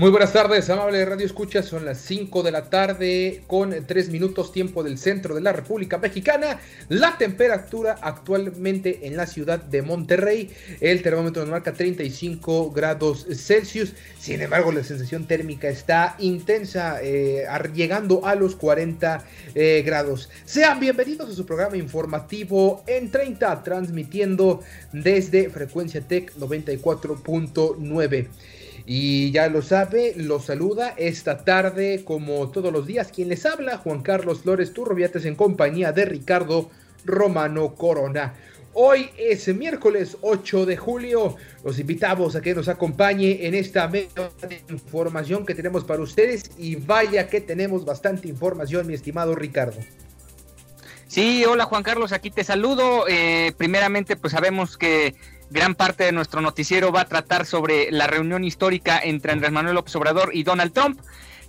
Muy buenas tardes, amable Radio Escucha. Son las 5 de la tarde con 3 minutos tiempo del centro de la República Mexicana. La temperatura actualmente en la ciudad de Monterrey, el termómetro nos marca 35 grados Celsius. Sin embargo, la sensación térmica está intensa, eh, llegando a los 40 eh, grados. Sean bienvenidos a su programa informativo en 30, transmitiendo desde Frecuencia Tech 94.9. Y ya lo sabe, lo saluda esta tarde, como todos los días, quien les habla, Juan Carlos Flores Turroviates, en compañía de Ricardo Romano Corona. Hoy es miércoles 8 de julio. Los invitamos a que nos acompañe en esta información que tenemos para ustedes. Y vaya que tenemos bastante información, mi estimado Ricardo. Sí, hola Juan Carlos, aquí te saludo. Eh, primeramente, pues sabemos que gran parte de nuestro noticiero va a tratar sobre la reunión histórica entre Andrés Manuel López Obrador y Donald Trump,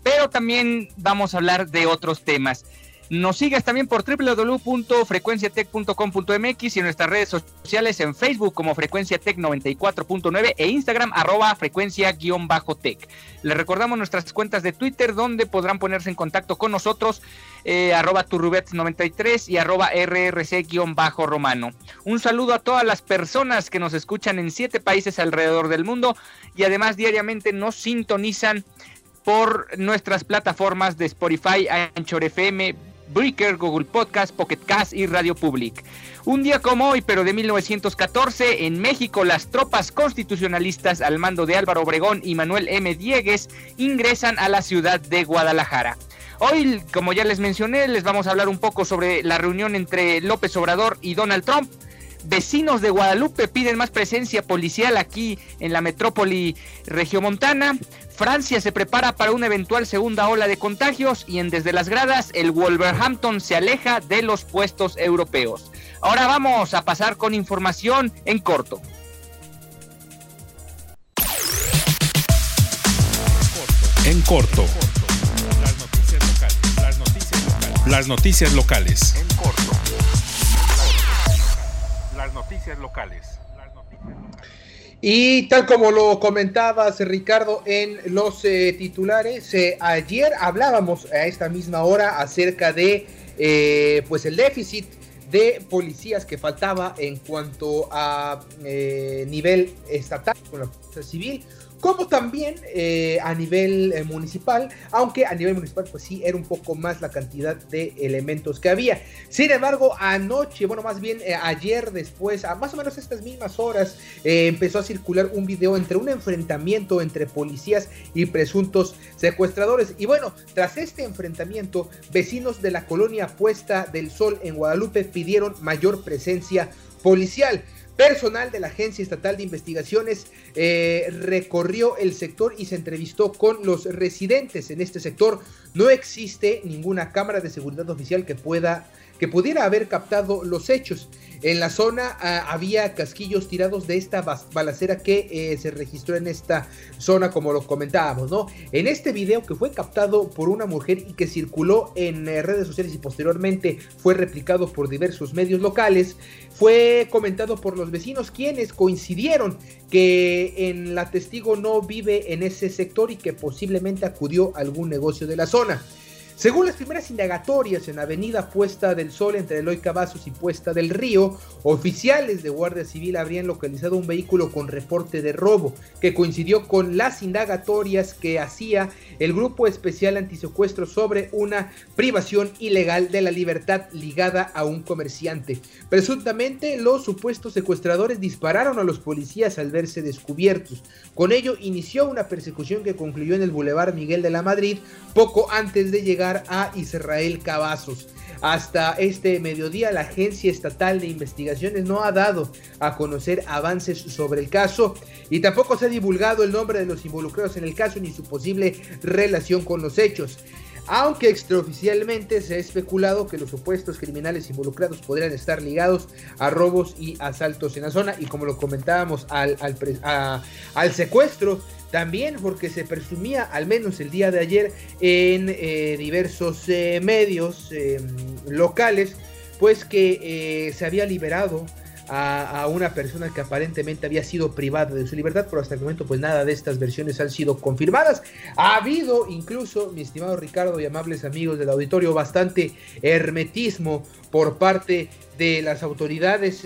pero también vamos a hablar de otros temas. Nos sigas también por www.frecuenciatech.com.mx y en nuestras redes sociales en Facebook como Frecuenciatech 94.9 e Instagram arroba frecuencia-tech. Les recordamos nuestras cuentas de Twitter donde podrán ponerse en contacto con nosotros eh, arroba turrubets93 y arroba rrc-romano. Un saludo a todas las personas que nos escuchan en siete países alrededor del mundo y además diariamente nos sintonizan por nuestras plataformas de Spotify, Anchor FM, Breaker, Google Podcast, Pocket Cast y Radio Public. Un día como hoy, pero de 1914, en México las tropas constitucionalistas al mando de Álvaro Obregón y Manuel M. Diegues ingresan a la ciudad de Guadalajara. Hoy, como ya les mencioné, les vamos a hablar un poco sobre la reunión entre López Obrador y Donald Trump. Vecinos de Guadalupe piden más presencia policial aquí en la metrópoli regiomontana. Francia se prepara para una eventual segunda ola de contagios y en Desde las Gradas el Wolverhampton se aleja de los puestos europeos. Ahora vamos a pasar con información en corto. En corto. Las noticias locales. Las noticias locales. Las noticias locales. En corto. Las noticias locales. Y tal como lo comentabas, Ricardo, en los eh, titulares, eh, ayer hablábamos a esta misma hora acerca de eh, pues el déficit de policías que faltaba en cuanto a nivel estatal con la fuerza civil como también eh, a nivel eh, municipal, aunque a nivel municipal pues sí era un poco más la cantidad de elementos que había. Sin embargo, anoche, bueno, más bien eh, ayer después, a más o menos estas mismas horas, empezó a circular un video entre un enfrentamiento entre policías y presuntos secuestradores. Y bueno, tras este enfrentamiento, vecinos de la colonia Puesta del Sol en Guadalupe pidieron mayor presencia policial. Personal de la Agencia Estatal de Investigaciones eh, recorrió el sector y se entrevistó con los residentes en este sector. No existe ninguna cámara de seguridad oficial que pueda que pudiera haber captado los hechos. En la zona ah, había casquillos tirados de esta balacera que eh, se registró en esta zona, como lo comentábamos, ¿no? En este video que fue captado por una mujer y que circuló en eh, redes sociales y posteriormente fue replicado por diversos medios locales, fue comentado por los vecinos quienes coincidieron que en la testigo no vive en ese sector y que posiblemente acudió a algún negocio de la zona. Según las primeras indagatorias en Avenida Puesta del Sol entre Eloy Cavazos y Puesta del Río, oficiales de Guardia Civil habrían localizado un vehículo con reporte de robo que coincidió con las indagatorias que hacía el Grupo Especial Antisecuestro sobre una privación ilegal de la libertad ligada a un comerciante. Presuntamente, los supuestos secuestradores dispararon a los policías al verse descubiertos. Con ello inició una persecución que concluyó en el Boulevard Miguel de la Madrid poco antes de llegar a Israel Cavazos. Hasta este mediodía la Agencia Estatal de Investigaciones no ha dado a conocer avances sobre el caso y tampoco se ha divulgado el nombre de los involucrados en el caso ni su posible relación con los hechos. Aunque extraoficialmente se ha especulado que los supuestos criminales involucrados podrían estar ligados a robos y asaltos en la zona. Y como lo comentábamos al, al secuestro también porque se presumía, al menos el día de ayer, en eh, diversos eh, medios em, locales, pues que eh, se había liberado a, una persona que aparentemente había sido privada de su libertad, pero hasta el momento pues nada de estas versiones han sido confirmadas. Ha habido incluso, mi estimado Ricardo y amables amigos del auditorio, bastante hermetismo por parte de las autoridades,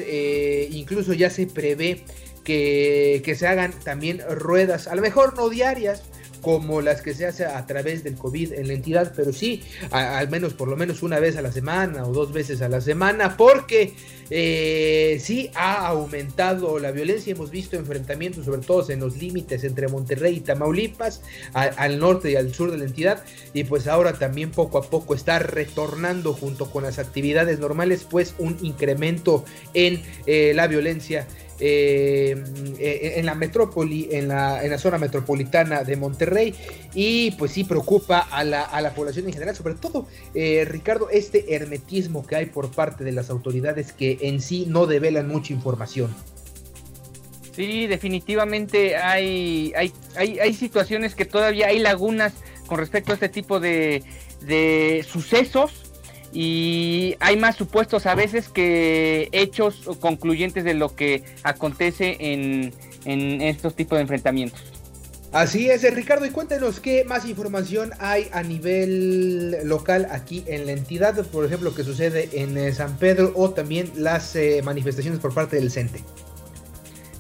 incluso ya se prevé que, se hagan también ruedas, a lo mejor no diarias, como las que se hace a través del COVID en la entidad, pero sí, al menos por lo menos una vez a la semana o dos veces a la semana, porque eh, sí ha aumentado la violencia, hemos visto enfrentamientos sobre todo en los límites entre Monterrey y Tamaulipas, al norte y al sur de la entidad, y pues ahora también poco a poco está retornando junto con las actividades normales, pues un incremento en eh, la violencia eh, en la metrópoli, en la, en la zona metropolitana de Monterrey y pues sí preocupa a la, a la población en general, sobre todo eh, Ricardo, este hermetismo que hay por parte de las autoridades que en sí no develan mucha información. Sí, definitivamente hay, hay, hay, hay situaciones que todavía hay lagunas con respecto a este tipo de, de sucesos y hay más supuestos a veces que hechos concluyentes de lo que acontece en, estos tipos de enfrentamientos. Así es, Ricardo, y cuéntenos qué más información hay a nivel local aquí en la entidad, por ejemplo, que sucede en eh, San Pedro o también las eh, manifestaciones por parte del CENTE.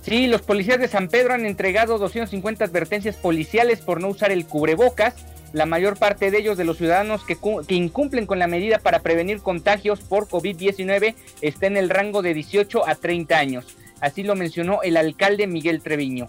Sí, los policías de San Pedro han entregado 250 advertencias policiales por no usar el cubrebocas la mayor parte de ellos, de los ciudadanos que, incumplen con la medida para prevenir contagios por COVID-19, está en el rango de 18 a 30 años. Así lo mencionó el alcalde Miguel Treviño.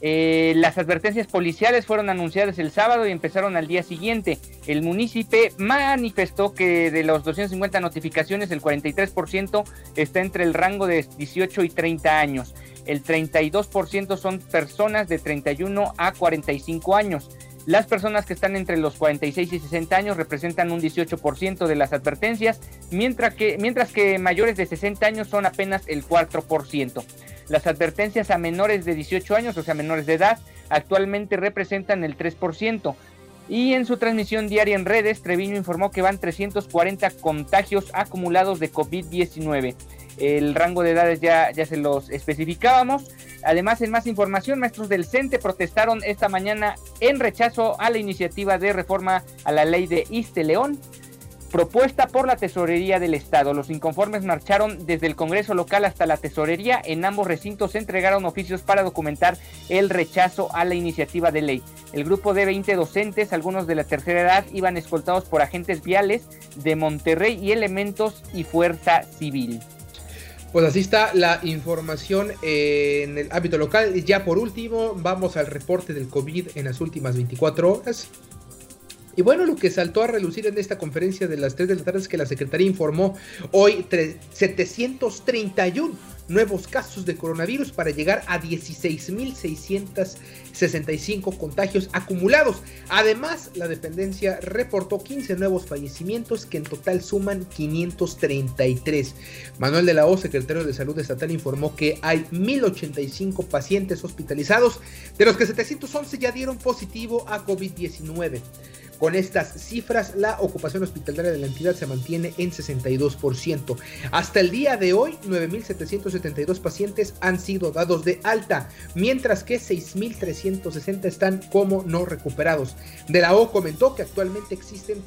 Eh, las advertencias policiales fueron anunciadas el sábado y empezaron al día siguiente. El municipio manifestó que de los 250 notificaciones, el 43% está entre el rango de 18 y 30 años. El 32% son personas de 31 a 45 años. Las personas que están entre los 46 y 60 años representan un 18% de las advertencias, mientras que, mientras que mayores de 60 años son apenas el 4%. Las advertencias a menores de 18 años, o sea, menores de edad, actualmente representan el 3%. Y en su transmisión diaria en redes, Treviño informó que van 340 contagios acumulados de COVID-19. El rango de edades ya, se los especificábamos. Además, en más información, maestros del CENTE protestaron esta mañana en rechazo a la iniciativa de reforma a la ley de Iste León, propuesta por la Tesorería del Estado. Los inconformes marcharon desde el Congreso local hasta la Tesorería. En ambos recintos se entregaron oficios para documentar el rechazo a la iniciativa de ley. El grupo de 20 docentes, algunos de la tercera edad, iban escoltados por agentes viales de Monterrey y elementos y fuerza civil. Pues así está la información en el ámbito local. Ya por último, vamos al reporte del COVID en las últimas 24 horas. Y bueno, lo que saltó a relucir en esta conferencia de las 3 de la tarde es que la Secretaría informó hoy 731 nuevos casos de coronavirus para llegar a 16.665 contagios acumulados. Además, la dependencia reportó 15 nuevos fallecimientos que en total suman 533. Manuel de la O, secretario de Salud Estatal, informó que hay 1.085 pacientes hospitalizados, de los que 711 ya dieron positivo a COVID-19. Con estas cifras, la ocupación hospitalaria de la entidad se mantiene en 62%. Hasta el día de hoy, 9.772 pacientes han sido dados de alta, mientras que 6.360 están como no recuperados. De la O comentó que actualmente existen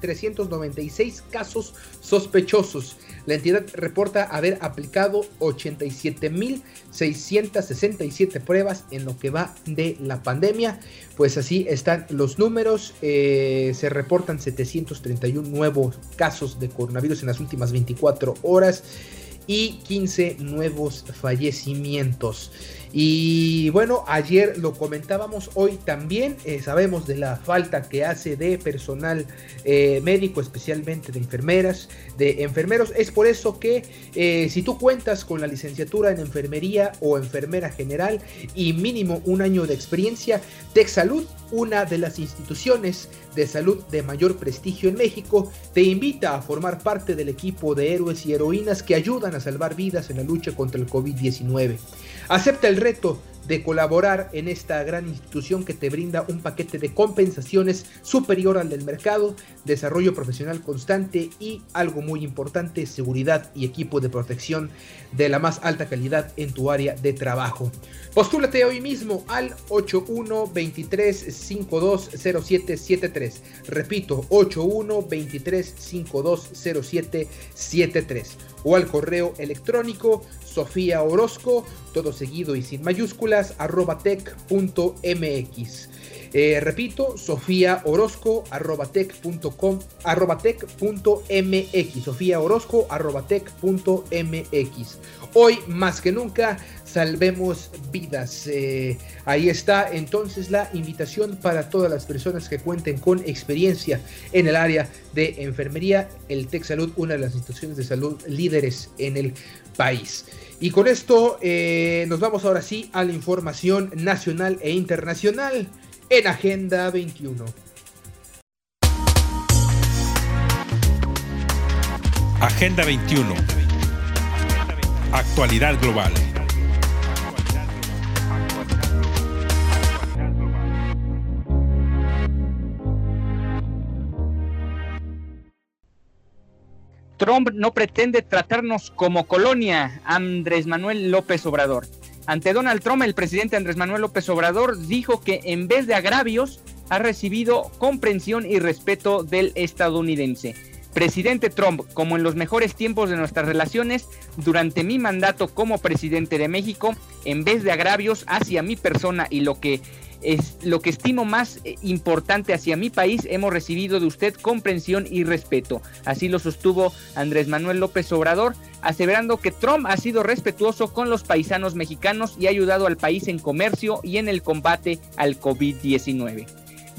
396 casos sospechosos. La entidad reporta haber aplicado 87.667 pruebas en lo que va de la pandemia. Pues así están los números. Eh, se reportan 731 nuevos casos de coronavirus en las últimas 24 horas y 15 nuevos fallecimientos. Y bueno, ayer lo comentábamos, hoy también eh, sabemos de la falta que hace de personal eh, médico, especialmente de enfermeras, de enfermeros. Es por eso que eh, si tú cuentas con la licenciatura en enfermería o enfermera general y mínimo un año de experiencia, TechSalud, una de las instituciones de salud de mayor prestigio en México, te invita a formar parte del equipo de héroes y heroínas que ayudan a salvar vidas en la lucha contra el COVID-19. Acepta el de colaborar en esta gran institución que te brinda un paquete de compensaciones superior al del mercado, desarrollo profesional constante y algo muy importante, seguridad y equipo de protección de la más alta calidad en tu área de trabajo. Postúlate hoy mismo al 8123520773. Repito, 8123520773 o al correo electrónico Sofía Orozco, todo seguido y sin mayúsculas, arroba tech.mx. Eh, repito, Sofía Orozco, arroba tech.com, arroba. Sofía Orozco, arroba tech.mx. Hoy más que nunca, salvemos vidas. Eh, ahí está entonces la invitación para todas las personas que cuenten con experiencia en el área de enfermería. El Tech Salud, una de las instituciones de salud líderes en el país. Y con esto eh, nos vamos ahora sí a la información nacional e internacional en Agenda 21. Agenda 21. Actualidad global. Trump no pretende tratarnos como colonia, Andrés Manuel López Obrador. Ante Donald Trump, el presidente Andrés Manuel López Obrador dijo que en vez de agravios, ha recibido comprensión y respeto del estadounidense. Presidente Trump, como en los mejores tiempos de nuestras relaciones, durante mi mandato como presidente de México, en vez de agravios hacia mi persona y lo que es lo que estimo más eh, importante hacia mi país, hemos recibido de usted comprensión y respeto. Así lo sostuvo Andrés Manuel López Obrador, aseverando que Trump ha sido respetuoso con los paisanos mexicanos y ha ayudado al país en comercio y en el combate al COVID-19.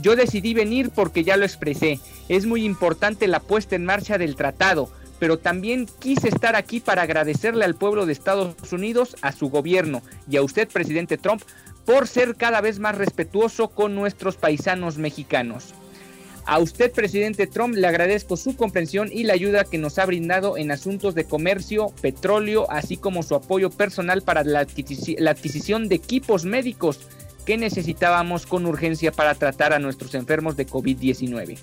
Yo decidí venir porque ya lo expresé. Es muy importante la puesta en marcha del tratado, pero también quise estar aquí para agradecerle al pueblo de Estados Unidos, a su gobierno y a usted, presidente Trump, por ser cada vez más respetuoso con nuestros paisanos mexicanos. A usted, presidente Trump, le agradezco su comprensión y la ayuda que nos ha brindado en asuntos de comercio, petróleo, así como su apoyo personal para la, adquisición de equipos médicos que necesitábamos con urgencia para tratar a nuestros enfermos de COVID-19.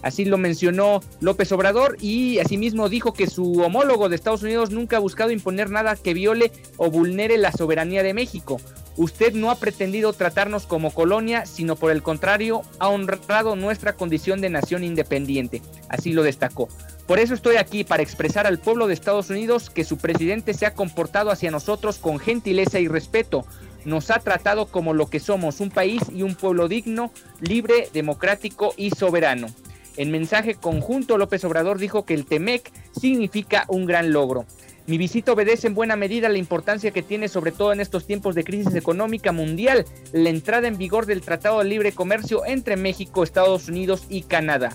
Así lo mencionó López Obrador y asimismo dijo que su homólogo de Estados Unidos nunca ha buscado imponer nada que viole o vulnere la soberanía de México. Usted no ha pretendido tratarnos como colonia, sino por el contrario, ha honrado nuestra condición de nación independiente. Así lo destacó. Por eso estoy aquí para expresar al pueblo de Estados Unidos que su presidente se ha comportado hacia nosotros con gentileza y respeto. Nos ha tratado como lo que somos, un país y un pueblo digno, libre, democrático y soberano. En mensaje conjunto, López Obrador dijo que el TEMEC significa un gran logro. Mi visita obedece en buena medida la importancia que tiene, sobre todo en estos tiempos de crisis económica mundial, la entrada en vigor del Tratado de Libre Comercio entre México, Estados Unidos y Canadá.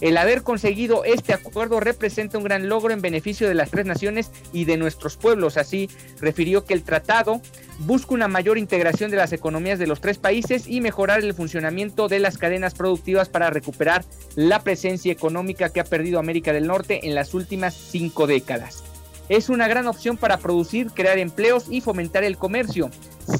El haber conseguido este acuerdo representa un gran logro en beneficio de las tres naciones y de nuestros pueblos. Así refirió que el tratado busca una mayor integración de las economías de los tres países y mejorar el funcionamiento de las cadenas productivas para recuperar la presencia económica que ha perdido América del Norte en las últimas cinco décadas. Es una gran opción para producir, crear empleos y fomentar el comercio,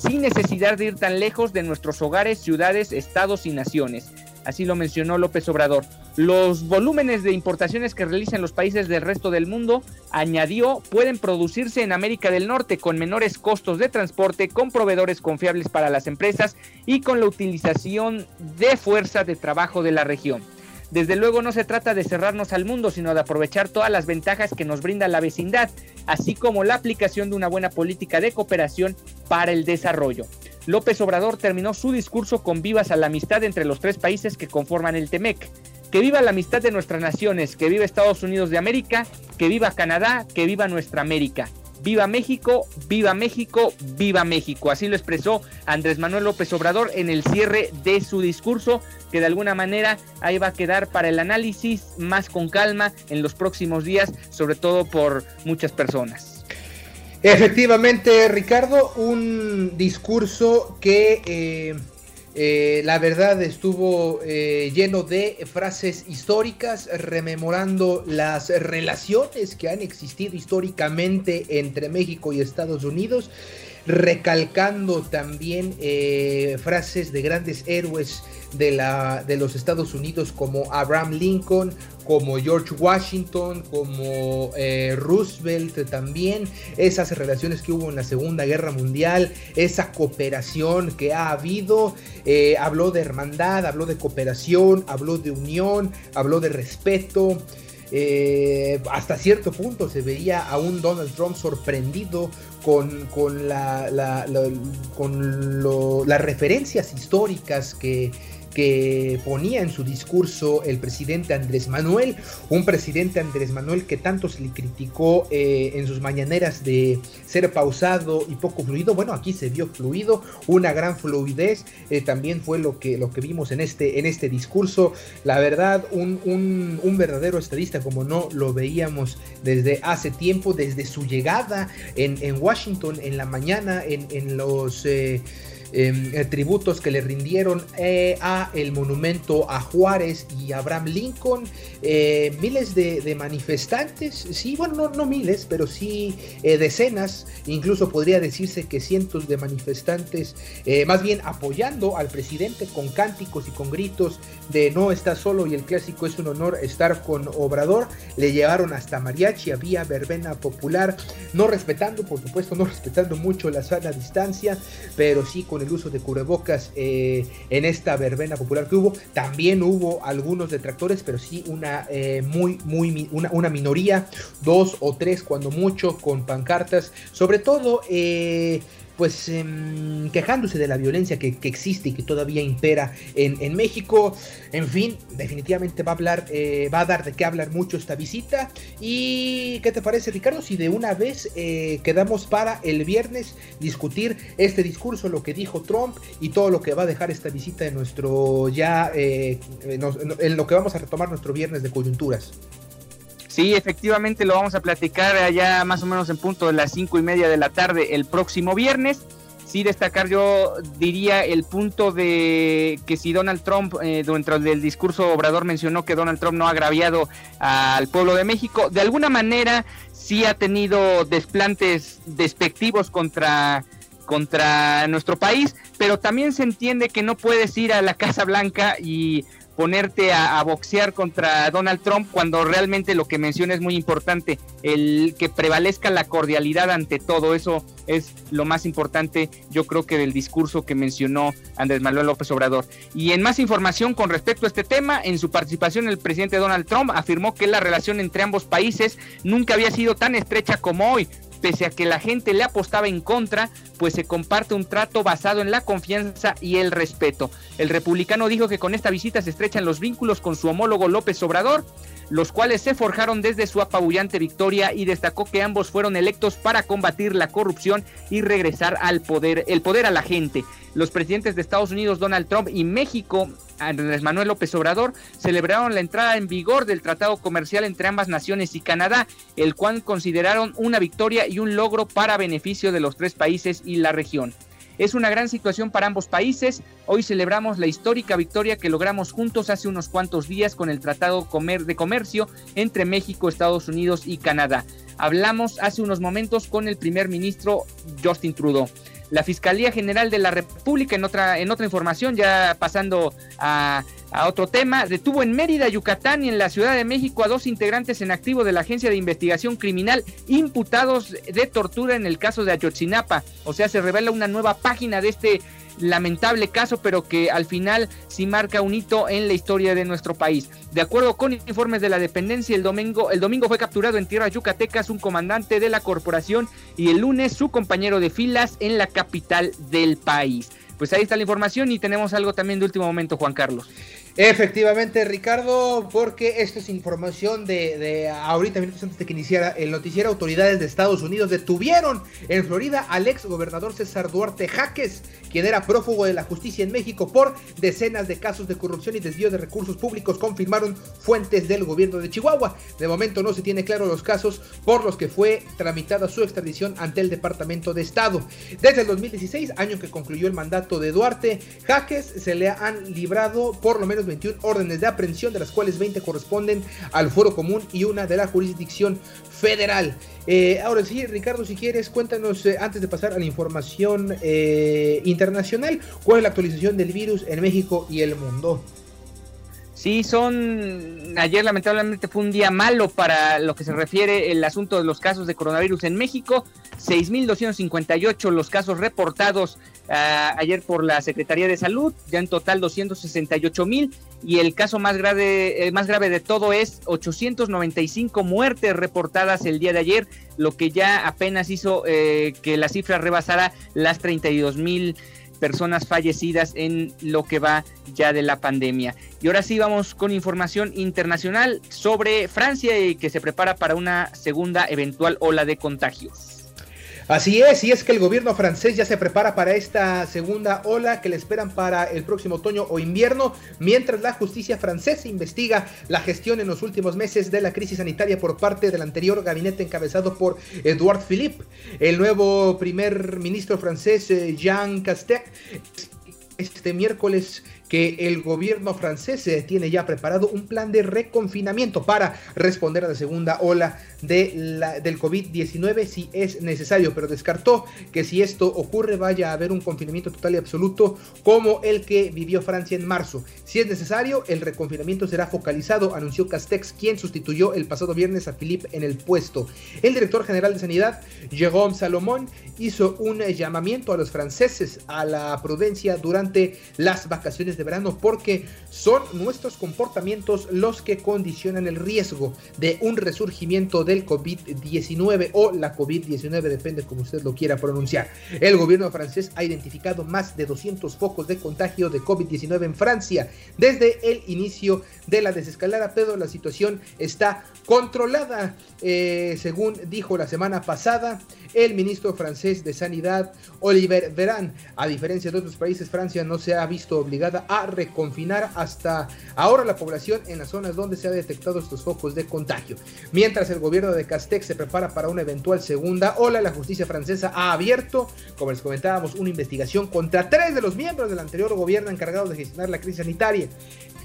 sin necesidad de ir tan lejos de nuestros hogares, ciudades, estados y naciones. así lo mencionó López Obrador. Los volúmenes de importaciones que realizan los países del resto del mundo, añadió, pueden producirse en América del Norte con menores costos de transporte, con proveedores confiables para las empresas y con la utilización de fuerza de trabajo de la región. Desde luego no se trata de cerrarnos al mundo, sino de aprovechar todas las ventajas que nos brinda la vecindad, así como la aplicación de una buena política de cooperación para el desarrollo. López Obrador terminó su discurso con vivas a la amistad entre los tres países que conforman el TEMEC. Que viva la amistad de nuestras naciones, que viva Estados Unidos de América, que viva Canadá, que viva nuestra América. Viva México, viva México, viva México. Así lo expresó Andrés Manuel López Obrador en el cierre de su discurso, que de alguna manera ahí va a quedar para el análisis más con calma en los próximos días, sobre todo por muchas personas. Efectivamente, Ricardo, un discurso que... Eh, eh, la verdad estuvo eh, lleno de frases históricas, rememorando las relaciones que han existido históricamente entre México y Estados Unidos, recalcando también eh, frases de grandes héroes de, la, de los Estados Unidos como Abraham Lincoln, como George Washington, como eh, Roosevelt también, esas relaciones que hubo en la Segunda Guerra Mundial, esa cooperación que ha habido, eh, habló de hermandad, habló de cooperación, habló de unión, habló de respeto. Eh, hasta cierto punto se veía a un Donald Trump sorprendido con, con, la, con las referencias históricas que, que ponía en su discurso el presidente Andrés Manuel, un presidente Andrés Manuel que tanto se le criticó eh, en sus mañaneras de ser pausado y poco fluido. Bueno, aquí se vio fluido, una gran fluidez, eh, también fue lo que, lo que vimos en este, en este discurso. La verdad, un, un, verdadero estadista como no lo veíamos desde hace tiempo, desde su llegada en, en Washington en la mañana, en, en los... Eh, eh, tributos que le rindieron eh, a el monumento a Juárez y Abraham Lincoln. Eh, miles de, manifestantes, sí, bueno, no, no miles, pero sí decenas, incluso podría decirse que cientos de manifestantes, más bien apoyando al presidente con cánticos y con gritos de no está solo y el clásico es un honor estar con Obrador. Le llevaron hasta mariachi, había verbena popular, no respetando, por supuesto, no respetando mucho la sana distancia, pero sí con el uso de cubrebocas eh, en esta verbena popular que hubo. También hubo algunos detractores, pero sí una eh, muy, muy, una, una, minoría, dos o tres cuando mucho, con pancartas, sobre todo eh, pues em, quejándose de la violencia que, existe y que todavía impera en, México. En fin, definitivamente va a hablar, eh, va a dar de qué hablar mucho esta visita. ¿Y qué te parece, Ricardo? Si de una vez eh, quedamos para el viernes discutir este discurso, lo que dijo Trump y todo lo que va a dejar esta visita en nuestro ya, eh, en lo que vamos a retomar nuestro viernes de coyunturas. Sí, efectivamente lo vamos a platicar allá más o menos en punto de las cinco y media de la tarde el próximo viernes. Sí destacar yo diría el punto de que si Donald Trump eh, dentro del discurso Obrador mencionó que Donald Trump no ha agraviado al pueblo de México, de alguna manera sí ha tenido desplantes despectivos contra contra nuestro país, pero también se entiende que no puedes ir a la Casa Blanca y ponerte a, boxear contra Donald Trump cuando realmente lo que menciona es muy importante, el que prevalezca la cordialidad ante todo, eso es lo más importante yo creo que del discurso que mencionó Andrés Manuel López Obrador. Y en más información con respecto a este tema, en su participación el presidente Donald Trump afirmó que la relación entre ambos países nunca había sido tan estrecha como hoy, pese a que la gente le apostaba en contra, pues se comparte un trato basado en la confianza y el respeto. El republicano dijo que con esta visita se estrechan los vínculos con su homólogo López Obrador, los cuales se forjaron desde su apabullante victoria y destacó que ambos fueron electos para combatir la corrupción y regresar al poder, el poder a la gente. Los presidentes de Estados Unidos Donald Trump y México Andrés Manuel López Obrador celebraron la entrada en vigor del tratado comercial entre ambas naciones y Canadá, el cual consideraron una victoria y un logro para beneficio de los tres países y la región. Es una gran situación para ambos países. Hoy celebramos la histórica victoria que logramos juntos hace unos cuantos días con el Tratado de Comercio entre México, Estados Unidos y Canadá. Hablamos hace unos momentos con el primer ministro Justin Trudeau la Fiscalía General de la República, en otra, en otra información, ya pasando a A otro tema, detuvo en Mérida, Yucatán y en la Ciudad de México a dos integrantes en activo de la Agencia de Investigación Criminal imputados de tortura en el caso de Ayotzinapa. O sea, se revela una nueva página de este lamentable caso, pero que al final sí marca un hito en la historia de nuestro país. De acuerdo con informes de la dependencia, el domingo, el domingo fue capturado en tierras yucatecas un comandante de la corporación y el lunes su compañero de filas en la capital del país. Pues ahí está la información y tenemos algo también de último momento, Juan Carlos. Efectivamente, Ricardo, porque esto es información de, ahorita, minutos antes de que iniciara el noticiero, autoridades de Estados Unidos detuvieron en Florida al ex gobernador César Duarte Jaques, quien era prófugo de la justicia en México por decenas de casos de corrupción y desvío de recursos públicos, confirmaron fuentes del gobierno de Chihuahua. De momento no se tiene claro los casos por los que fue tramitada su extradición ante el Departamento de Estado. Desde el 2016, año que concluyó el mandato de Duarte, Jaques se le han librado por lo menos 21 órdenes de aprehensión, de las cuales 20 corresponden al Foro Común y una de la jurisdicción federal. Eh, ahora sí, Ricardo, si quieres, cuéntanos eh, antes de pasar a la información eh, internacional, cuál es la actualización del virus en México y el mundo. Sí, son. Ayer, lamentablemente, fue un día malo para lo que se refiere el asunto de los casos de coronavirus en México. 6.258 los casos reportados uh, ayer por la Secretaría de Salud, ya en total 268.000. Y el caso más grave, más grave de todo es 895 muertes reportadas el día de ayer, lo que ya apenas hizo eh, que la cifra rebasara las 32.000 personas fallecidas en lo que va ya de la pandemia. Y ahora sí vamos con información internacional sobre Francia y que se prepara para una segunda eventual ola de contagios. Así es, y es que el gobierno francés ya se prepara para esta segunda ola que le esperan para el próximo otoño o invierno, mientras la justicia francesa investiga la gestión en los últimos meses de la crisis sanitaria por parte del anterior gabinete encabezado por Edouard Philippe. El nuevo primer ministro francés, eh, Jean Castex, este miércoles que el gobierno francés eh, tiene ya preparado un plan de reconfinamiento para responder a la segunda ola de la, del COVID-19 si es necesario, pero descartó que si esto ocurre vaya a haber un confinamiento total y absoluto como el que vivió Francia en marzo. Si es necesario, el reconfinamiento será focalizado, anunció Castex, quien sustituyó el pasado viernes a Philippe en el puesto. El director general de Sanidad, Jérôme Salomón, hizo un llamamiento a los franceses a la prudencia durante las vacaciones de verano porque son nuestros comportamientos los que condicionan el riesgo de un resurgimiento del COVID-19 o la COVID-19, depende como usted lo quiera pronunciar. El gobierno francés ha identificado más de 200 focos de contagio de COVID-19 en Francia desde el inicio de la desescalada, pero la situación está controlada, eh, según dijo la semana pasada el ministro francés de Sanidad, Oliver Veran. A diferencia de otros países, Francia no se ha visto obligada a reconfinar hasta ahora la población en las zonas donde se han detectado estos focos de contagio. Mientras el gobierno de Castex se prepara para una eventual segunda ola, la justicia francesa ha abierto, como les comentábamos, una investigación contra tres de los miembros del anterior gobierno encargado de gestionar la crisis sanitaria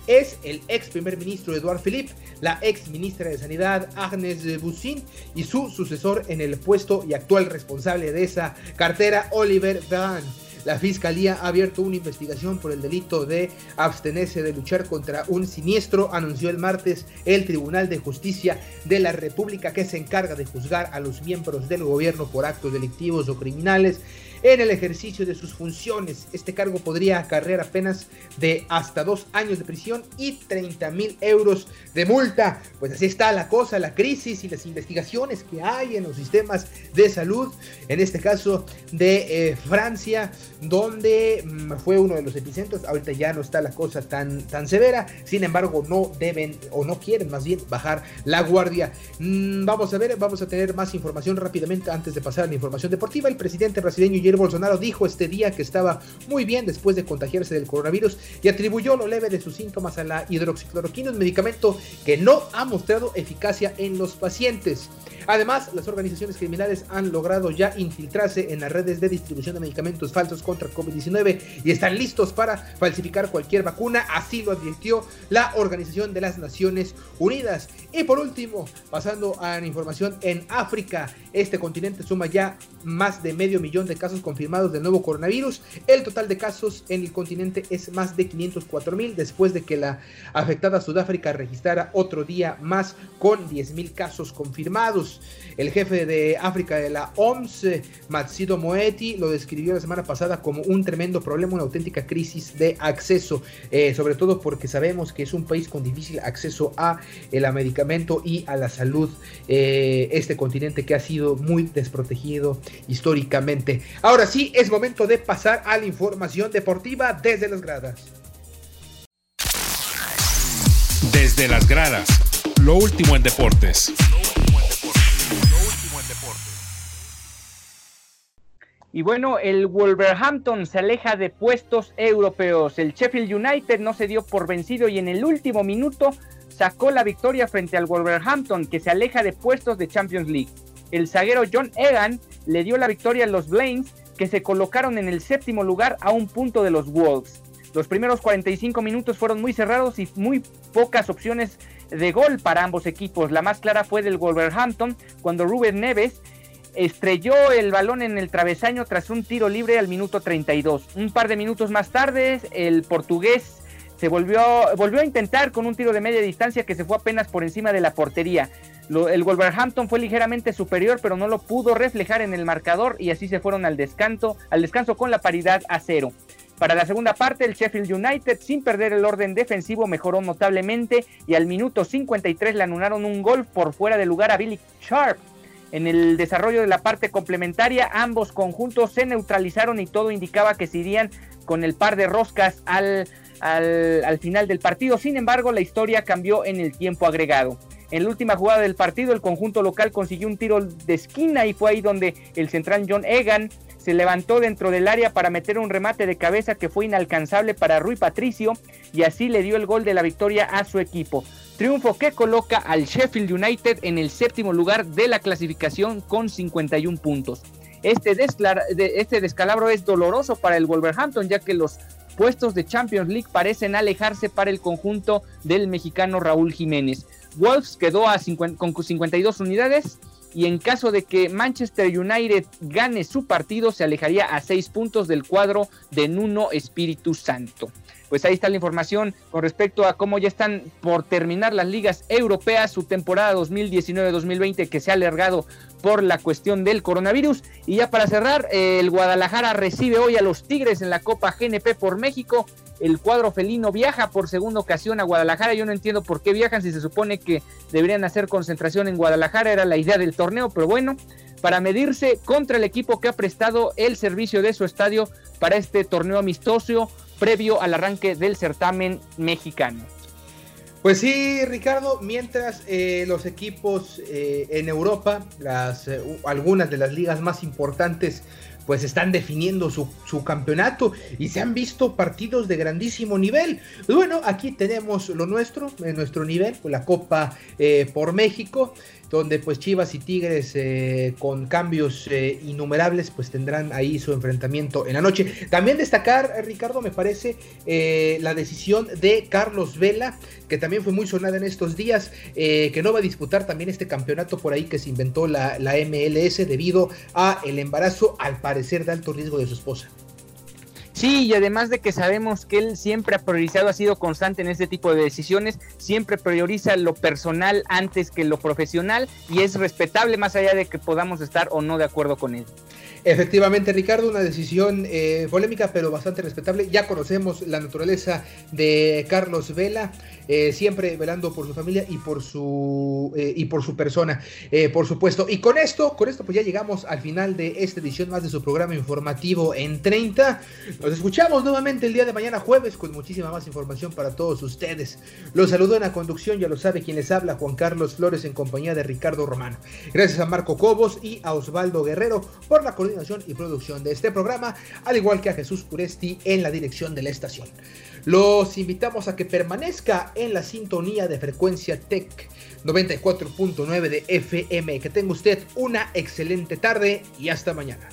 es el ex primer ministro Eduard Philippe, la ex ministra de Sanidad Agnes Bussin y su sucesor en el puesto y actual responsable de esa cartera, Oliver Van. La fiscalía ha abierto una investigación por el delito de abstenerse de luchar contra un siniestro, anunció el martes el Tribunal de Justicia de la República que se encarga de juzgar a los miembros del gobierno por actos delictivos o criminales en el ejercicio de sus funciones. Este cargo podría acarrear apenas de hasta dos años de prisión y 30 mil euros de multa. Pues así está la cosa, la crisis y las investigaciones que hay en los sistemas de salud, en este caso de eh, Francia, donde mm, fue uno de los epicentros. Ahorita ya no está la cosa tan, tan severa, sin embargo no deben o no quieren más bien bajar la guardia. Mm, vamos a ver, vamos a tener más información rápidamente antes de pasar a la información deportiva. El presidente brasileño Bolsonaro dijo este día que estaba muy bien después de contagiarse del coronavirus y atribuyó lo leve de sus síntomas a la hidroxicloroquina, un medicamento que no ha mostrado eficacia en los pacientes. Además, las organizaciones criminales han logrado ya infiltrarse en las redes de distribución de medicamentos falsos contra COVID-19 y están listos para falsificar cualquier vacuna, así lo advirtió la Organización de las Naciones Unidas. Y por último, pasando a la información en África, este continente suma ya más de medio millón de casos confirmados del nuevo coronavirus. El total de casos en el continente es más de 504 mil después de que la afectada Sudáfrica registrara otro día más con 10 mil casos confirmados. El jefe de África de la OMS, Matsido Moeti, lo describió la semana pasada como un tremendo problema, una auténtica crisis de acceso, eh, sobre todo porque sabemos que es un país con difícil acceso a el medicamento y a la salud. Eh, este continente que ha sido muy desprotegido históricamente. Ahora sí, es momento de pasar a la información deportiva desde las gradas. Desde las gradas, lo último en deportes. Y bueno, el Wolverhampton se aleja de puestos europeos. El Sheffield United no se dio por vencido y en el último minuto sacó la victoria frente al Wolverhampton, que se aleja de puestos de Champions League. El zaguero John Egan le dio la victoria a los Blaines, que se colocaron en el séptimo lugar a un punto de los Wolves. Los primeros 45 minutos fueron muy cerrados y muy pocas opciones de gol para ambos equipos. La más clara fue del Wolverhampton, cuando Ruben Neves estrelló el balón en el travesaño tras un tiro libre al minuto 32. Un par de minutos más tarde, el portugués se volvió, volvió a intentar con un tiro de media distancia que se fue apenas por encima de la portería. el Wolverhampton fue ligeramente superior, pero no lo pudo reflejar en el marcador y así se fueron al descanso, al descanso con la paridad a cero. Para la segunda parte, el Sheffield United, sin perder el orden defensivo, mejoró notablemente y al minuto 53 le anularon un gol por fuera de lugar a Billy Sharp en el desarrollo de la parte complementaria, ambos conjuntos se neutralizaron y todo indicaba que se irían con el par de roscas al, al, final del partido. Sin embargo, la historia cambió en el tiempo agregado. En la última jugada del partido, el conjunto local consiguió un tiro de esquina y fue ahí donde el central John Egan se levantó dentro del área para meter un remate de cabeza que fue inalcanzable para Rui Patricio y así le dio el gol de la victoria a su equipo. Triunfo que coloca al Sheffield United en el séptimo lugar de la clasificación con 51 puntos. Este, este descalabro es doloroso para el Wolverhampton ya que los puestos de Champions League parecen alejarse para el conjunto del mexicano Raúl Jiménez. Wolves quedó a con 52 unidades y en caso de que Manchester United gane su partido se alejaría a 6 puntos del cuadro de Nuno Espíritu Santo pues ahí está la información con respecto a cómo ya están por terminar las ligas europeas, su temporada 2019-2020 que se ha alargado por la cuestión del coronavirus. Y ya para cerrar, el Guadalajara recibe hoy a los Tigres en la Copa GNP por México. El cuadro felino viaja por segunda ocasión a Guadalajara. Yo no entiendo por qué viajan si se supone que deberían hacer concentración en Guadalajara. Era la idea del torneo, pero bueno, para medirse contra el equipo que ha prestado el servicio de su estadio para este torneo amistoso previo al arranque del certamen mexicano. Pues sí, Ricardo, mientras eh, los equipos eh, en Europa, eh, algunas de las ligas más importantes, pues están definiendo su, su, campeonato y se han visto partidos de grandísimo nivel. Pues bueno, aquí tenemos lo nuestro, en nuestro nivel, la Copa por México donde pues Chivas y Tigres eh, con cambios eh, innumerables pues tendrán ahí su enfrentamiento en la noche. También destacar, eh, Ricardo, me parece la decisión de Carlos Vela, que también fue muy sonada en estos días, que no va a disputar también este campeonato por ahí que se inventó la, la MLS debido a el embarazo al parecer de alto riesgo de su esposa. Sí, y además de que sabemos que él siempre ha priorizado, ha sido constante en este tipo de decisiones, siempre prioriza lo personal antes que lo profesional y es respetable más allá de que podamos estar o no de acuerdo con él. Efectivamente, Ricardo, una decisión eh, polémica pero bastante respetable. Ya conocemos la naturaleza de Carlos Vela, eh, siempre velando por su familia y por su eh, y por su persona, por supuesto. Y con esto, con esto pues ya llegamos al final de esta edición más de su programa informativo en 30. Nos escuchamos nuevamente el día de mañana jueves con muchísima más información para todos ustedes. Los saludo en la conducción, ya lo sabe quien les habla, Juan Carlos Flores en compañía de Ricardo Romano. Gracias a Marco Cobos y a Osvaldo Guerrero por la coordinación y producción de este programa, al igual que a Jesús Uresti en la dirección de la estación. Los invitamos a que permanezca en la sintonía de frecuencia Tech 94.9 de FM. Que tenga usted una excelente tarde y hasta mañana.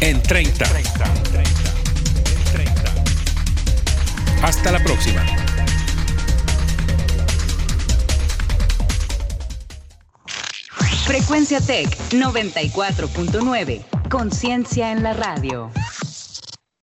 En 30. Hasta la próxima. Frecuencia Tech 94.9. Conciencia en la radio.